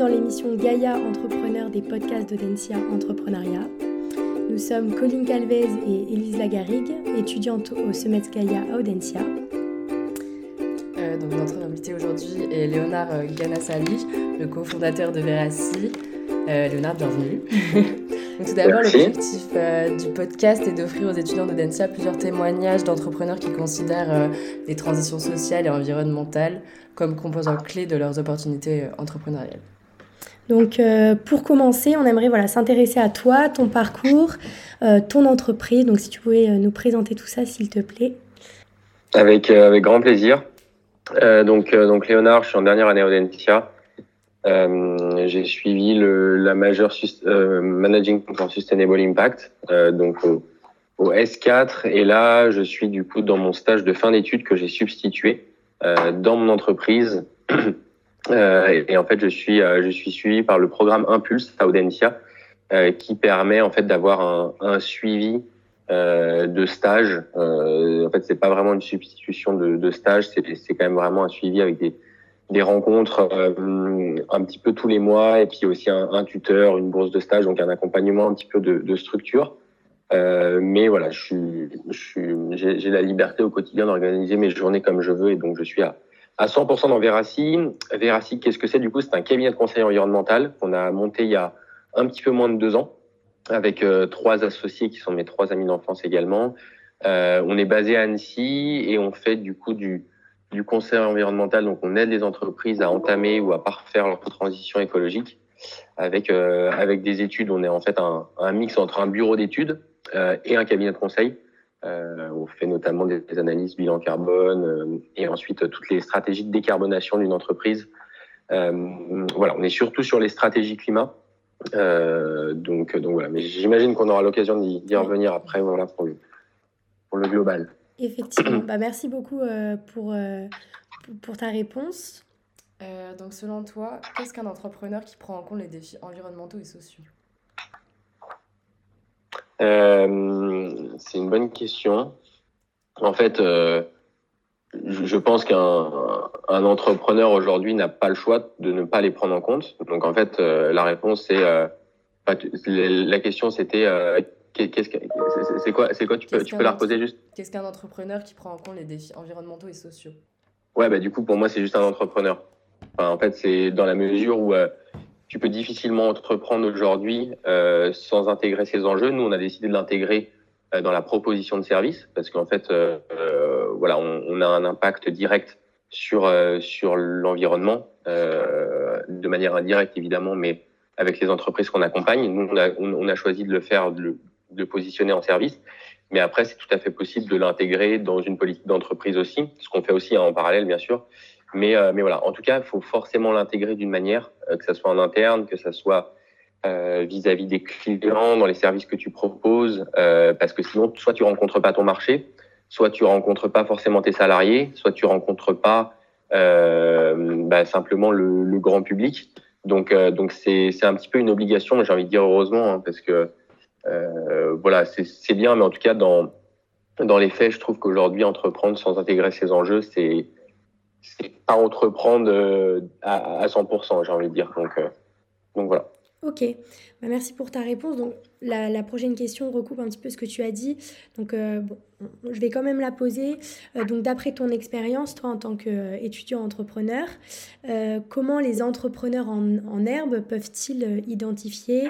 dans l'émission Gaïa Entrepreneur des podcasts d'Audencia Entrepreneuriat. Nous sommes Colline Calvez et Élise Lagarigue, étudiantes au Summit Gaïa à Audencia. Euh, donc notre invité aujourd'hui est Léonard Ganassali, le cofondateur de Veracy. Euh, Léonard, bienvenue. tout d'abord, l'objectif euh, du podcast est d'offrir aux étudiants d'Audencia plusieurs témoignages d'entrepreneurs qui considèrent euh, les transitions sociales et environnementales comme composants clés de leurs opportunités entrepreneuriales. Donc, pour commencer, on aimerait voilà, s'intéresser à toi, ton parcours, ton entreprise. Donc, si tu pouvais nous présenter tout ça, s'il te plaît. Avec, avec grand plaisir. donc, donc, Léonard, je suis en dernière année à Audencia. Euh, j'ai suivi la majeure euh, Managing for Sustainable Impact, euh, donc au, au, S4. Et là, je suis du coup dans mon stage de fin d'études que j'ai substitué euh, dans mon entreprise. Euh, et, en fait, je suis, je suis suivi par le programme Impulse à Audencia, qui permet en fait d'avoir un, un, suivi de stage. en fait, c'est pas vraiment une substitution de, de stage, c'est quand même vraiment un suivi avec des des rencontres euh, un petit peu tous les mois et puis aussi un, un, tuteur, une bourse de stage, donc un accompagnement un petit peu de, de structure. Euh, mais voilà, je suis, j'ai la liberté au quotidien d'organiser mes journées comme je veux et donc je suis à, à 100% dans Veracy. Veracy, qu'est-ce que c'est? Du coup C'est un cabinet de conseil environnemental qu'on a monté il y a un petit peu moins de deux ans avec euh, trois associés qui sont mes trois amis d'enfance également. Euh, on est basé à Annecy et on fait du conseil environnemental. Donc, on aide les entreprises à entamer ou à parfaire leur transition écologique avec euh, avec des études. On est en fait un, mix entre un bureau d'études et un cabinet de conseil. Euh, on fait notamment des, analyses bilan carbone euh, et ensuite toutes les stratégies de décarbonation d'une entreprise. Euh, voilà, on est surtout sur les stratégies climat. donc donc voilà, mais j'imagine qu'on aura l'occasion d'y revenir après. Voilà pour le pour le global. Effectivement. bah, merci beaucoup pour, pour ta réponse. Euh, donc, selon toi, qu'est-ce qu'un entrepreneur qui prend en compte les défis environnementaux et sociaux? C'est une bonne question. En fait, je pense qu'un un entrepreneur aujourd'hui n'a pas le choix de ne pas les prendre en compte. Donc, en fait, la réponse, c'est. la question, c'était c'est quoi, c'est quoi Tu peux, tu peux la reposer juste? Qu'est-ce qu'un entrepreneur qui prend en compte les défis environnementaux et sociaux? Ouais, bah du coup pour moi c'est juste un entrepreneur. Enfin, en fait c'est dans la mesure où euh, tu peux difficilement entreprendre aujourd'hui euh, sans intégrer ces enjeux. Nous on a décidé de l'intégrer euh, dans la proposition de service parce qu'en fait euh, euh, voilà on, on, a un impact direct sur sur l'environnement de manière indirecte évidemment, mais avec les entreprises qu'on accompagne. Nous, on a, on a choisi de le faire, de, de positionner en service. Mais après, c'est tout à fait possible de l'intégrer dans une politique d'entreprise aussi, ce qu'on fait aussi hein, en parallèle, bien sûr. Mais, euh, mais voilà, en tout cas, il faut forcément l'intégrer d'une manière, euh, que ça soit en interne, que ça soit euh, vis-à-vis des clients, dans les services que tu proposes, euh, parce que sinon, soit tu rencontres pas ton marché, soit tu rencontres pas forcément tes salariés, soit tu rencontres pas bah, simplement le, le, grand public. Donc, donc c'est un petit peu une obligation, j'ai envie de dire heureusement, hein, parce que euh, voilà, c'est bien, mais en tout cas, dans, dans les faits, je trouve qu'aujourd'hui, entreprendre sans intégrer ces enjeux, c'est c'est pas entreprendre euh, à, à 100%, j'ai envie de dire. Donc, euh, donc voilà. Ok, bah, merci pour ta réponse. Donc la, la, prochaine question recoupe un petit peu ce que tu as dit. Donc euh, bon, je vais quand même la poser. Donc d'après ton expérience, toi en tant qu'étudiant entrepreneur, comment les entrepreneurs en, en herbe peuvent-ils identifier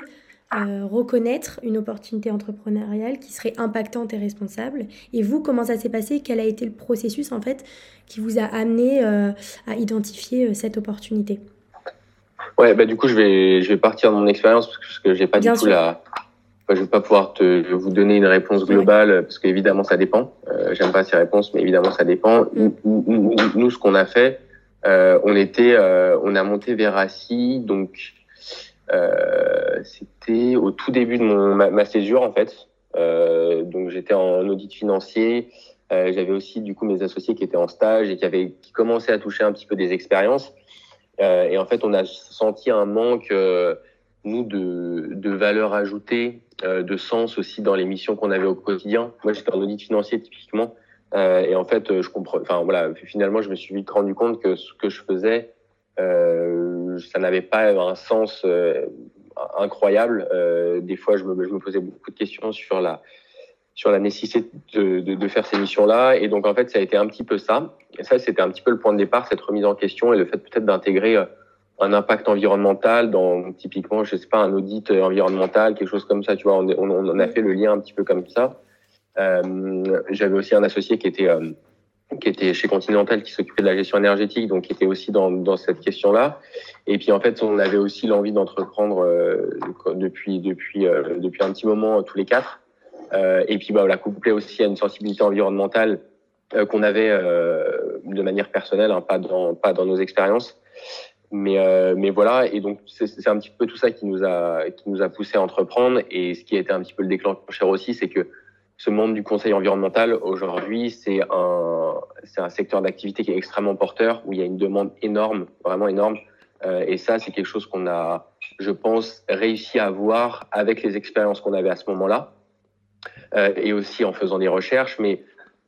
euh, reconnaître une opportunité entrepreneuriale qui serait impactante et responsable. Et vous, comment ça s'est passé? Quel a été le processus en fait qui vous a amené euh, à identifier euh, cette opportunité? Ouais, bah du coup, je vais je vais partir de mon expérience parce que j'ai pas Bien du tout la je vais pas pouvoir te vous donner une réponse globale ouais. parce qu'évidemment ça dépend. Euh, J'aime pas ces réponses, mais évidemment ça dépend. Mm. Nous, nous, nous, ce qu'on a fait, euh, on était, euh, on a monté Veracy, donc euh, c'était au tout début de mon, ma, ma césure en fait. Euh, donc j'étais en audit financier. Euh, J'avais aussi du coup mes associés qui étaient en stage et qui avaient qui commençaient à toucher un petit peu des expériences. Euh, et en fait, on a senti un manque euh, nous de, de valeur ajoutée, euh, de sens aussi dans les missions qu'on avait au quotidien. Moi, j'étais en audit financier typiquement. et en fait, je comprends. Enfin voilà, finalement, je me suis vite rendu compte que ce que je faisais ça n'avait pas un sens incroyable. des fois, je me, posais beaucoup de questions sur la, sur la nécessité de, faire ces missions-là. Et donc, en fait, ça a été un petit peu ça. Et ça, c'était un petit peu le point de départ, cette remise en question et le fait peut-être d'intégrer un impact environnemental dans typiquement, je sais pas, un audit environnemental, quelque chose comme ça. Tu vois, on, on, a fait le lien un petit peu comme ça. Euh, J'avais aussi un associé qui était euh, qui était chez Continental, qui s'occupait de la gestion énergétique, donc qui était aussi dans, dans cette question-là. Et puis en fait, on avait aussi l'envie d'entreprendre euh, depuis depuis euh, depuis un petit moment tous les quatre. Euh, et puis bah, l'a couplé aussi à une sensibilité environnementale euh, qu'on avait de manière personnelle, hein, pas dans pas dans nos expériences. Mais, euh, mais voilà, et donc c'est un petit peu tout ça qui nous a qui nous a poussé à entreprendre. Et ce qui a été un petit peu le déclencheur aussi, c'est que ce monde du conseil environnemental aujourd'hui, c'est un c'est un secteur d'activité qui est extrêmement porteur, où il y a une demande énorme, vraiment énorme. Euh, et ça, c'est quelque chose qu'on a, je pense, réussi à voir avec les expériences qu'on avait à ce moment-là, euh, et aussi en faisant des recherches. Mais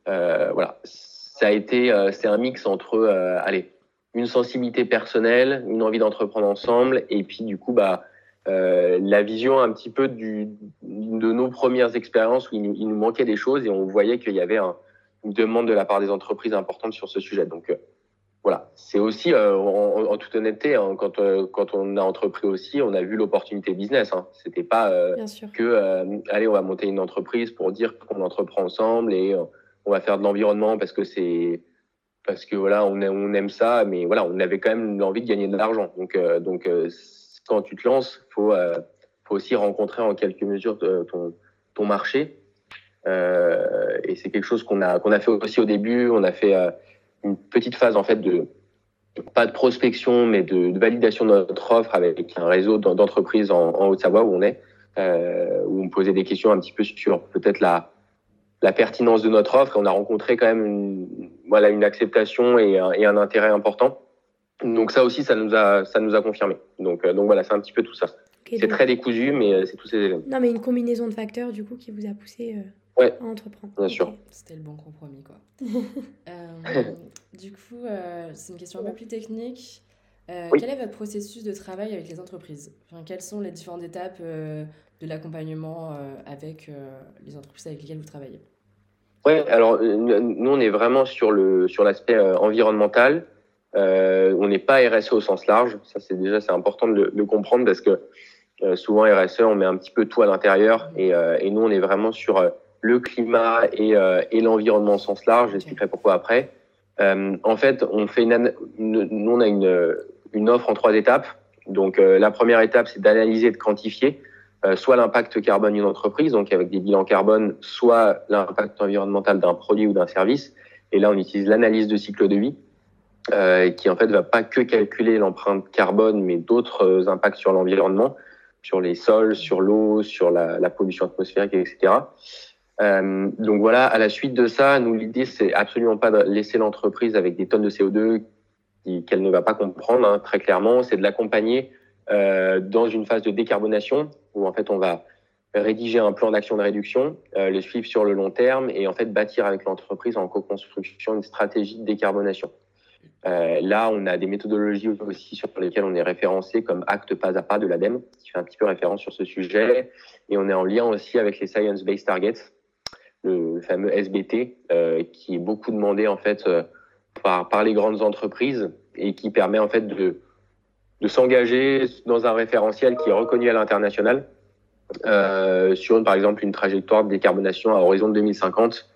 euh, voilà, ça a été, euh, c'est un mix entre, euh, allez une sensibilité personnelle, une envie d'entreprendre ensemble, et puis du coup, bah, euh, la vision un petit peu du, de nos premières expériences où il nous, il nous, manquait des choses et on voyait qu'il y avait un, une demande de la part des entreprises importante sur ce sujet. Donc euh, voilà, c'est aussi, euh, en, en, toute honnêteté, hein, quand, euh, quand on a entrepris aussi, on a vu l'opportunité business. Hein. C'était pas euh, que, allez, on va monter une entreprise pour dire qu'on entreprend ensemble et on va faire de l'environnement parce que c'est parce que voilà, on, on, aime ça, mais voilà, on avait quand même l'envie de gagner de l'argent. Donc, euh, donc euh, quand tu te lances, faut, euh, faut aussi rencontrer en quelque mesure ton, marché. et c'est quelque chose qu'on a fait aussi au début. On a fait une petite phase en fait de pas de prospection, mais de, validation de notre offre avec un réseau d'entreprises en, Haute-Savoie où on est, où on posait des questions un petit peu sur peut-être la pertinence de notre offre. On a rencontré quand même une, voilà, une acceptation et un intérêt important. Donc ça aussi, ça nous a, ça nous a confirmé. Donc, euh, donc voilà, c'est un petit peu tout ça. Okay, c'est très décousu, mais euh, c'est tous ces éléments. Non, mais une combinaison de facteurs, du coup, qui vous a poussé euh, ouais, à entreprendre. Bien sûr. C'était le bon compromis, quoi. euh, du coup, euh, c'est une question un peu plus technique. Euh, oui. Quel est votre processus de travail avec les entreprises? Enfin, Quelles sont les différentes étapes euh, de l'accompagnement euh, avec les entreprises avec lesquelles vous travaillez? Ouais, alors nous on est vraiment sur le sur l'aspect environnemental. on n'est pas RSE au sens large. Ça c'est déjà c'est important de le, comprendre parce que souvent RSE on met un petit peu tout à l'intérieur et, et, nous on est vraiment sur le climat et, et l'environnement au sens large. J'expliquerai pourquoi après. Euh, en fait, on fait une, une, nous on a une, une offre en trois étapes. Donc euh, la première étape, c'est d'analyser de quantifier euh, soit l'impact carbone d'une entreprise, donc avec des bilans carbone, soit l'impact environnemental d'un produit ou d'un service. Et là, on utilise l'analyse de cycle de vie, euh, qui en fait va pas que calculer l'empreinte carbone, mais d'autres impacts sur l'environnement, sur les sols, sur l'eau, sur la, la, pollution atmosphérique, etc. Euh, donc voilà, à la suite de ça, nous l'idée c'est absolument pas de laisser l'entreprise avec des tonnes de CO2 qu'elle ne va pas comprendre hein, très clairement, c'est de l'accompagner euh, dans une phase de décarbonation où en fait on va rédiger un plan d'action de réduction, euh, le suivre sur le long terme et en fait bâtir avec l'entreprise en co-construction une stratégie de décarbonation. Euh, là, on a des méthodologies aussi sur lesquelles on est référencé comme acte pas à pas de l'ADEME, qui fait un petit peu référence sur ce sujet. Et on est en lien aussi avec les Science Based Targets, le fameux SBT, euh, qui est beaucoup demandé en fait euh, par, par les grandes entreprises et qui permet en fait de, de s'engager dans un référentiel qui est reconnu à l'international euh, sur par exemple une trajectoire de décarbonation à horizon de 2050.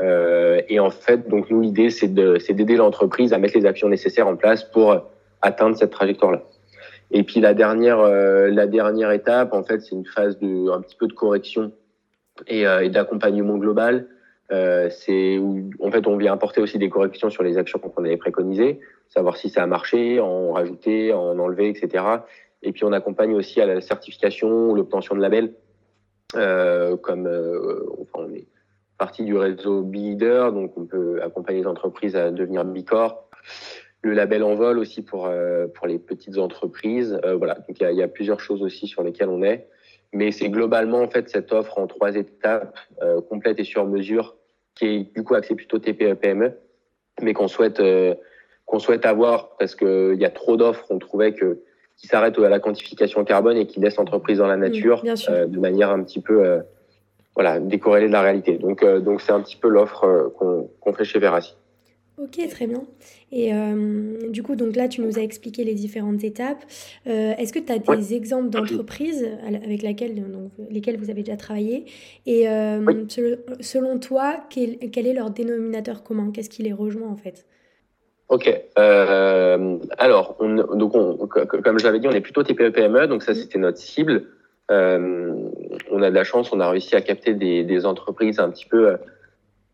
Euh, et en fait, donc nous l'idée c'est d'aider l'entreprise à mettre les actions nécessaires en place pour atteindre cette trajectoire-là. Et puis la dernière, euh, la dernière étape, en fait, c'est une phase de un petit peu de correction et, euh, et d'accompagnement global euh, c'est où en fait on vient apporter aussi des corrections sur les actions qu'on avait préconisées, savoir si ça a marché, en rajouter, en enlever, etc. Et puis on accompagne aussi à la certification, l'obtention de labels, euh, comme euh, enfin, on est partie du réseau Leader, donc on peut accompagner les entreprises à devenir Bicorp. Le label Envol aussi pour euh, pour les petites entreprises. Euh, voilà, donc il y a, y a, plusieurs choses aussi sur lesquelles on est mais c'est globalement en fait cette offre en trois étapes euh, complète et sur mesure qui est du coup axée plutôt TPE PME mais qu'on souhaite euh, qu'on souhaite avoir parce qu'il y a trop d'offres, on trouvait que qui s'arrêtent à la quantification carbone et qui laissent l'entreprise dans la mmh, nature de manière un petit peu voilà, décorrélée de la réalité. Donc, donc c'est un petit peu l'offre qu'on fait chez Verassi. Ok, très bien. Et euh, du coup, donc là, tu nous as expliqué les différentes étapes. Euh, est-ce que tu as des exemples d'entreprises avec laquelle, donc, lesquelles vous avez déjà travaillé? Et euh, selon toi, quel, quel, est leur dénominateur commun? Qu'est-ce qui les rejoint en fait? Ok. alors, on, donc comme je l'avais dit, on est plutôt TPE-PME, donc ça, c'était notre cible. On a de la chance, on a réussi à capter des, des entreprises un petit peu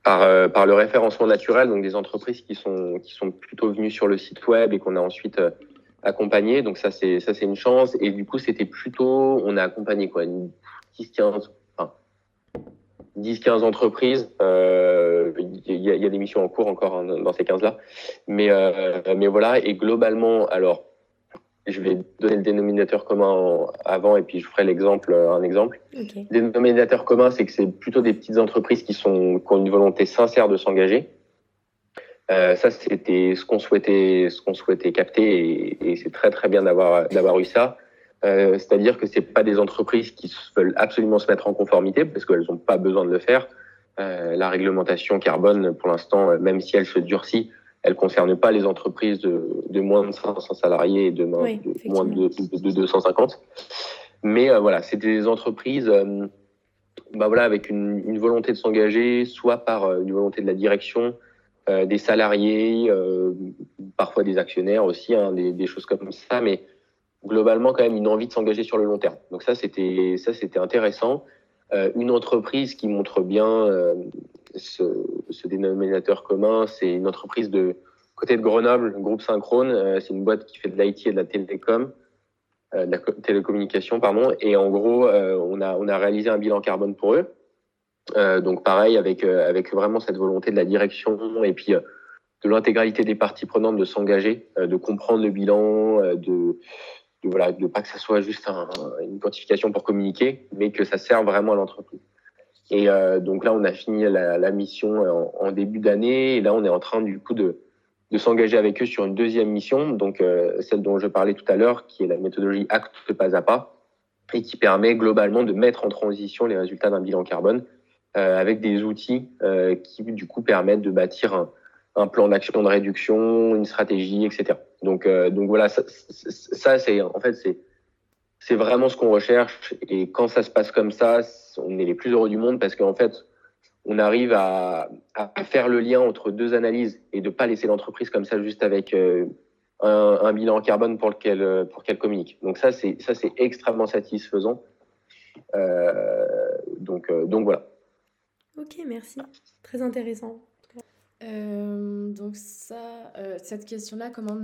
par, euh, par le référencement naturel, donc des entreprises qui sont, qui sont plutôt venues sur le site web et qu'on a ensuite euh. Donc ça, c'est ça c'est une chance. Et du coup, c'était plutôt, on a accompagné quoi, 10-15 enfin, 10-15 entreprises. Euh, il y, a, y, a, des missions en cours encore hein, dans ces 15-là. Mais, euh, mais voilà, et globalement, alors, je vais donner le dénominateur commun avant et puis je ferai l'exemple, euh, un exemple. Le dénominateur commun, c'est que c'est plutôt des petites entreprises qui, sont, qui ont une volonté sincère de s'engager. Euh, ça, c'était ce qu'on souhaitait, ce qu'on souhaitait capter et, et c'est très très bien d'avoir d'avoir eu ça. Euh, C'est-à-dire que c'est pas des entreprises qui veulent absolument se mettre en conformité parce qu'elles n'ont pas besoin de le faire. Euh, la réglementation carbone, pour l'instant, même si elle se durcit, elle concerne pas les entreprises de, de moins de 500 salariés et de, moins de, de, 250. Mais euh, voilà, c'est des entreprises euh, bah voilà, avec une, une volonté de s'engager, soit par euh, une volonté de la direction, des salariés, parfois des actionnaires aussi, hein, des, des, choses comme ça, mais globalement quand même une envie de s'engager sur le long terme. Donc ça, c'était ça, c'était intéressant. Une entreprise qui montre bien ce, ce, dénominateur commun, c'est une entreprise de côté de Grenoble, groupe Synchrone. Euh, c'est une boîte qui fait de l'IT et de la télécom, euh, de la télécommunication, pardon. Et en gros, euh, on a on a réalisé un bilan carbone pour eux. donc pareil avec avec vraiment cette volonté de la direction et puis de l'intégralité des parties prenantes de s'engager, de comprendre le bilan, de, de voilà, de pas que ça soit juste un, une quantification pour communiquer, mais que ça serve vraiment à l'entreprise. Et euh, donc là, on a fini la, la mission en, début d'année. Et là, on est en train du coup de, de s'engager avec eux sur une deuxième mission, donc euh, celle dont je parlais tout à l'heure, qui est la méthodologie acte pas à pas, et qui permet globalement de mettre en transition les résultats d'un bilan carbone euh, avec des outils euh, qui du coup permettent de bâtir un, un plan d'action de réduction, une stratégie, etc. Donc, euh, donc voilà, ça, c'est en fait c'est c'est vraiment ce qu'on recherche. Et quand ça se passe comme ça, on est les plus heureux du monde parce qu'en fait, on arrive à, faire le lien entre deux analyses et de pas laisser l'entreprise comme ça juste avec euh, un, un, bilan carbone pour lequel euh, pour qu'elle communique. Donc ça c'est ça c'est extrêmement satisfaisant. Donc donc voilà. Ok merci très intéressant. Donc ça cette question là comment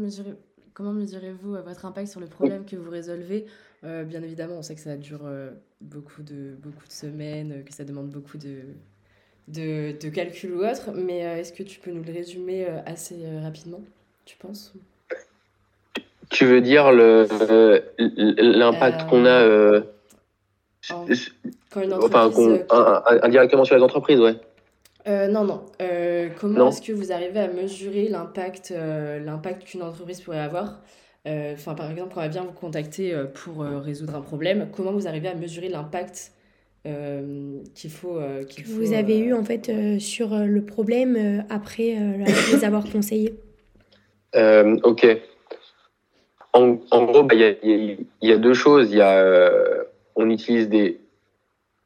mesurez-vous votre impact sur le problème que vous résolvez? Euh, bien évidemment, on sait que ça dure euh, beaucoup, de, beaucoup de semaines, que ça demande beaucoup de, de, de calculs ou autre, mais euh, est-ce que tu peux nous le résumer assez rapidement, tu penses Tu veux dire l'impact qu'on a en, quand une entreprise, enfin, indirectement sur les entreprises, ouais. Non, non. comment est-ce que vous arrivez à mesurer l'impact l'impact qu'une entreprise pourrait avoir euh, enfin, par exemple, quand on va bien vous contacter euh, pour euh, résoudre un problème, comment vous arrivez à mesurer l'impact qu'il faut, que vous avez eu en fait sur le problème après les avoir conseillés Ok. En, en gros, bah, il bah, y, y, y, a deux choses. Il y a, on utilise des,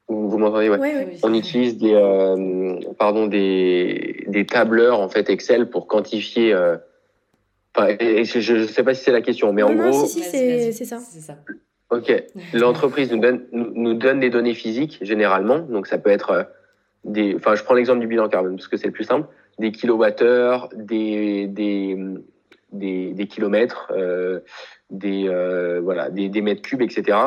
vous, m'entendez ouais. Ouais, ouais. On utilise des, pardon, des, des tableurs en fait Excel pour quantifier Enfin, je ne sais pas si c'est la question, mais en non, gros. Si, si, c'est ça. ça. Ok. L'entreprise nous donne, nous donne des données physiques, généralement. Donc, ça peut être euh, des. Enfin, je prends l'exemple du bilan carbone, parce que c'est le plus simple. Des kilowattheures, des, des, des, des kilomètres, euh, des, euh, voilà, des, des mètres cubes, etc.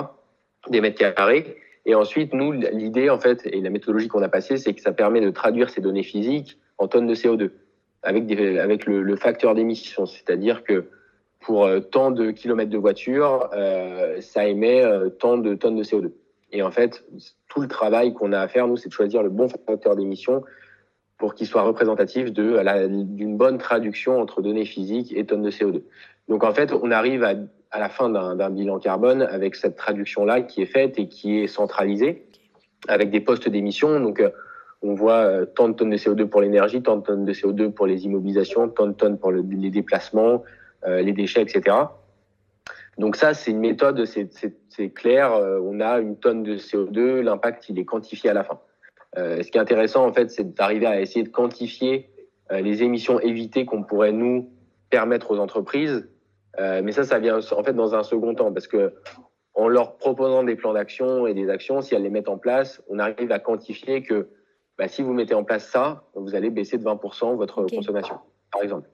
Des mètres carrés. Et ensuite, nous, l'idée, en fait, et la méthodologie qu'on a passée, c'est que ça permet de traduire ces données physiques en tonnes de CO2 avec, des, avec le, le facteur d'émission. C'est-à-dire que pour euh, tant de kilomètres de voiture, euh, ça émet euh, tant de tonnes de CO2. Et en fait, tout le travail qu'on a à faire, nous, c'est de choisir le bon facteur d'émission pour qu'il soit représentatif d'une bonne traduction entre données physiques et tonnes de CO2. Donc en fait, on arrive à, à la fin d'un bilan carbone avec cette traduction-là qui est faite et qui est centralisée avec des postes d'émission. Donc on voit euh, tant de tonnes de CO2 pour l'énergie, tant de tonnes de CO2 pour les immobilisations, tant de tonnes pour les déplacements, euh, les déchets, etc. Donc ça, c'est une méthode, c'est clair. Euh, on a une tonne de CO2, l'impact, il est quantifié à la fin. ce qui est intéressant, en fait, c'est d'arriver à essayer de quantifier les émissions évitées qu'on pourrait nous permettre aux entreprises. Mais ça, ça vient en fait dans un second temps, parce que en leur proposant des plans d'action et des actions, si elles les mettent en place, on arrive à quantifier que bah, si vous mettez en place ça, vous allez baisser de 20% votre consommation, par exemple.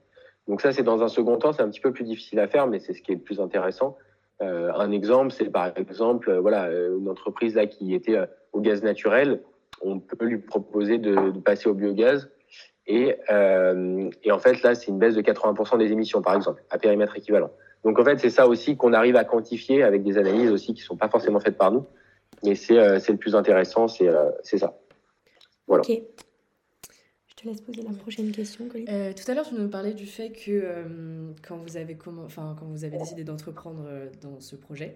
Donc ça, c'est dans un second temps, c'est un petit peu plus difficile à faire, mais c'est ce qui est le plus intéressant. Euh, un exemple, c'est par exemple, euh, voilà, euh, une entreprise là qui était euh, au gaz naturel, on peut lui proposer de, de passer au biogaz. Et, euh, et en fait, là, c'est une baisse de 80% des émissions, par exemple, à périmètre équivalent. Donc en fait, c'est ça aussi qu'on arrive à quantifier avec des analyses aussi qui sont pas forcément faites par nous. Mais c'est le plus intéressant, c'est ça. Ok. Je te laisse poser la prochaine question, euh, tout à l'heure, tu nous parlais du fait que euh, quand, vous avez enfin, quand vous avez décidé d'entreprendre euh, dans ce projet,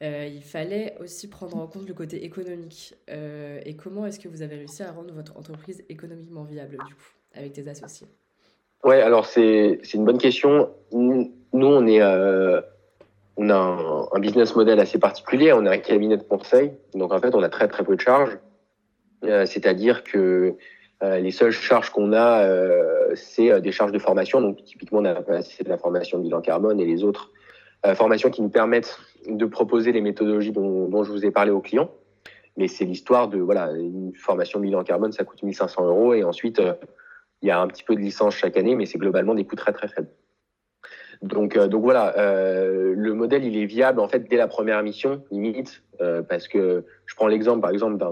il fallait aussi prendre en compte le côté économique. et comment est-ce que vous avez réussi à rendre votre entreprise économiquement viable, du coup, avec tes associés? Ouais, alors c'est une bonne question. Nous, on est on a un, business model assez particulier. On a un cabinet de conseil, donc en fait, on a très très peu de charges. Euh, c'est-à-dire que euh, les seules charges qu'on a, euh, c'est des charges de formation. Donc, typiquement, on a de la formation de bilan carbone et les autres formations qui nous permettent de proposer les méthodologies dont, dont je vous ai parlé aux clients. Mais c'est l'histoire de, voilà, une formation bilan carbone, ça coûte 1500 euros. Et ensuite, il y a un petit peu de licence chaque année, mais c'est globalement des coûts très, très faibles. Donc, donc voilà, euh, le modèle, il est viable en fait dès la première mission, limite, euh, parce que je prends l'exemple, par exemple,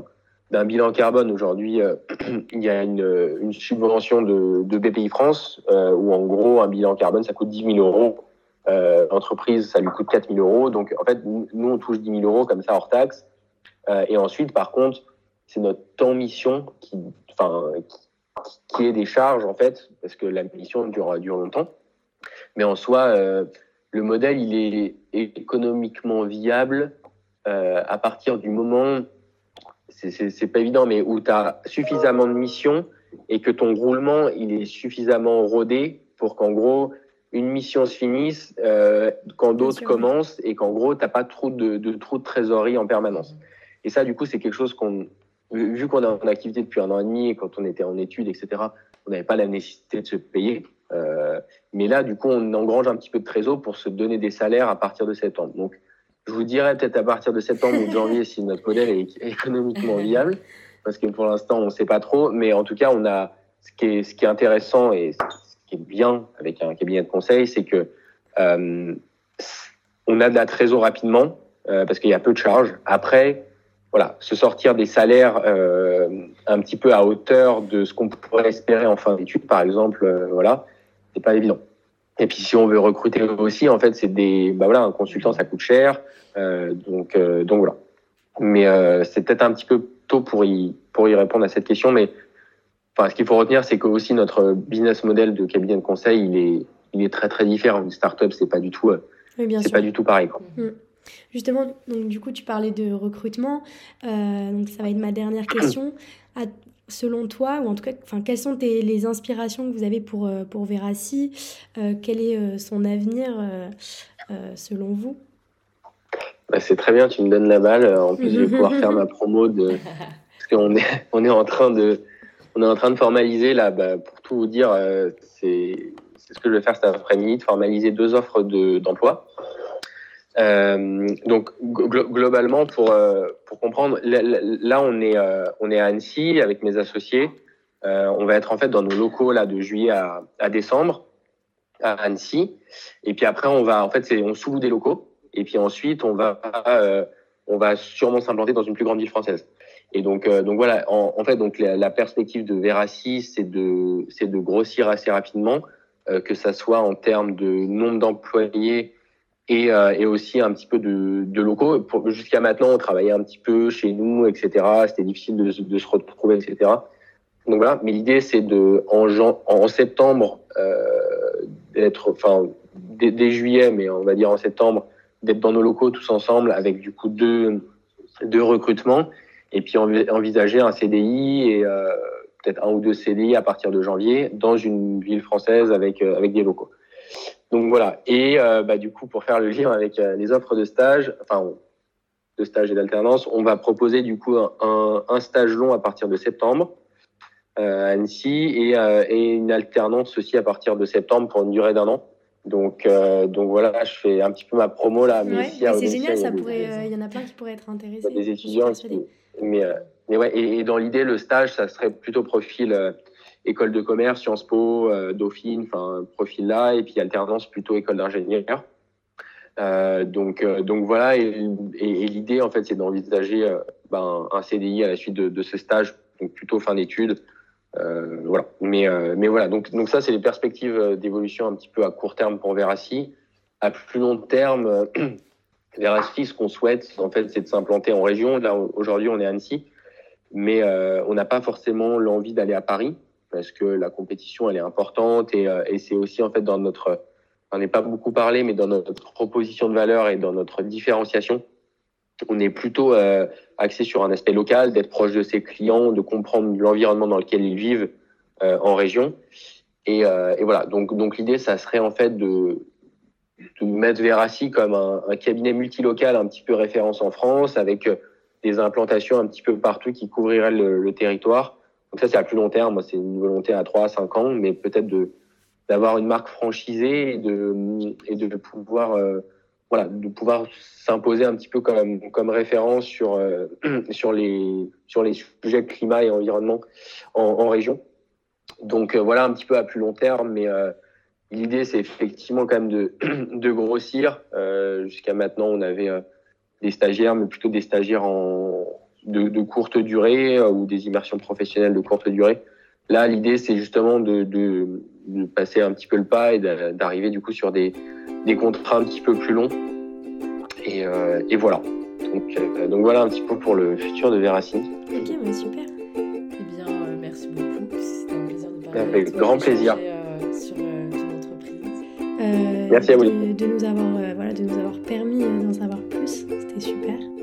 d'un bilan carbone aujourd'hui, euh, il y a une, une subvention de, de, BPI France euh, où en gros un bilan carbone ça coûte 10 000 euros. Euh, L'entreprise ça lui coûte 4 000 euros. Donc en fait nous on touche 10 000 euros comme ça hors taxe. Euh, et ensuite par contre c'est notre temps mission qui, qui, qui, est des charges en fait parce que la mission dure, dure longtemps. Mais en soi euh, le modèle il est économiquement viable à partir du moment c'est pas évident, mais où tu as suffisamment de missions et que ton roulement il est suffisamment rodé pour qu'en gros une mission se finisse euh, quand d'autres commencent et qu'en gros t'as pas trop de, de trop de trésorerie en permanence. Et ça, du coup, c'est quelque chose qu'on, vu qu'on est en activité depuis un an et demi et quand on était en études, etc., on n'avait pas la nécessité de se payer. Euh, mais là, du coup, on engrange un petit peu de trésor pour se donner des salaires à partir de septembre. Donc, je vous dirai peut-être à partir de septembre ou de janvier si notre modèle est économiquement viable, parce que pour l'instant, on ne sait pas trop. Mais en tout cas, on a ce qui est, ce qui est intéressant et qui est bien avec un cabinet de conseil, c'est que euh, on a de la trésor rapidement euh, parce qu'il y a peu de charges. Après, voilà, se sortir des salaires euh, un petit peu à hauteur de ce qu'on pourrait espérer en fin d'études, par exemple, euh, voilà, c'est pas évident. Et puis si on veut recruter aussi, en fait, c'est des, bah voilà, un consultant ça coûte cher, euh, donc euh, donc voilà. Mais c'est peut-être un petit peu tôt pour y pour y répondre à cette question, mais enfin, ce qu'il faut retenir, c'est que aussi notre business model de cabinet de conseil, il est il est très très différent. Une startup, c'est pas du tout, euh, oui, c'est pas du tout pareil. Quoi. Mmh. Justement, donc, du coup, tu parlais de recrutement. Euh, donc, ça va être ma dernière question. À, selon toi, ou en tout cas, enfin, quelles sont tes, les inspirations que vous avez pour, euh, pour Verassi euh, Quel est son avenir euh, selon vous? Bah, C'est très bien, tu me donnes la balle. En plus, je vais pouvoir faire ma promo de. Parce qu'on est, on est en train de. On est en train de formaliser, là, bah, pour tout vous dire, c'est ce que je vais faire cet après-midi, de formaliser deux offres d'emploi. Euh, donc globalement, pour euh, pour comprendre, là, on est euh, on est à Annecy avec mes associés. on va être en fait dans nos locaux là de juillet à, à décembre à Annecy. Et puis après, on va en fait on sous des locaux. Et puis ensuite, on va on va sûrement s'implanter dans une plus grande ville française. Et donc, donc voilà, en, en fait, donc la, la, perspective de Verassi, c'est de, c'est de grossir assez rapidement, euh, que ça soit en termes de nombre d'employés et, euh, et aussi un petit peu de, de locaux. Jusqu'à maintenant, on travaillait un petit peu chez nous, etc. C'était difficile de, de, se retrouver, etc. donc voilà, mais l'idée c'est de en, en septembre d'être, enfin dès, juillet, mais on va dire en septembre, d'être dans nos locaux tous ensemble avec du coup deux, deux recrutements et puis envisager un CDI et euh, peut-être un ou deux CDI à partir de janvier dans une ville française avec, euh, avec des locaux. Donc voilà. Et euh, bah, du coup, pour faire le lien avec les offres de stage, enfin de stage et d'alternance, on va proposer du coup un, un, stage long à partir de septembre à Annecy et, et une alternance aussi à partir de septembre pour une durée d'un an. Donc, euh, donc voilà, je fais un petit peu ma promo là. Mais c'est génial, ça pourrait, euh, il y en a plein qui pourraient être intéressés. Des étudiants, mais, euh, mais ouais, et, dans l'idée, le stage, ça serait plutôt profil école de commerce, Sciences Po, Dauphine, enfin profil là, et puis alternance plutôt école d'ingénieur. donc, donc voilà, et, l'idée en fait, c'est d'envisager ben, un CDI à la suite de, de ce stage, donc plutôt fin d'études. Euh, voilà. Mais, euh, mais voilà, donc, donc ça, c'est les perspectives euh, d'évolution un petit peu à court terme pour Verassi. À plus long terme, Verassi, ce qu'on souhaite, en fait, c'est de s'implanter en région. Là, aujourd'hui, on est à Annecy, mais on n'a pas forcément l'envie d'aller à Paris parce que la compétition, elle est importante et, et c'est aussi, en fait, dans notre, on n'est pas beaucoup parlé, mais dans notre proposition de valeur et dans notre différenciation, on est plutôt euh, axé sur un aspect local, d'être proche de ses clients, de comprendre l'environnement dans lequel ils vivent euh, en région. Et, euh, et, voilà, donc, donc l'idée, ça serait en fait de mettre Verassi comme un, un, cabinet multilocal un petit peu référence en France, avec des implantations un petit peu partout qui couvriraient le, le territoire. Donc ça, c'est à plus long terme, c'est une volonté à 3 à 5 ans, mais peut-être de d'avoir une marque franchisée et de, et de pouvoir voilà, de pouvoir s'imposer un petit peu comme, comme référence sur, euh, sur, les, sur les sujets climat et environnement en, en région. Donc euh, voilà un petit peu à plus long terme, mais euh, l'idée c'est effectivement quand même de, de grossir. Jusqu'à maintenant, on avait des stagiaires, mais plutôt des stagiaires en, de, de courte durée ou des immersions professionnelles de courte durée. Là, l'idée c'est justement de, de, de passer un petit peu le pas et d'arriver du coup sur des des contrats un petit peu plus longs. Et, euh, et voilà. Donc, euh, donc, voilà un petit peu pour le futur de Veracine. Ok, mais super. Eh bien, euh, merci beaucoup. C'était un plaisir de parler avec, grand plaisir. Merci à nous avoir, voilà, de nous avoir permis d'en savoir plus. C'était super.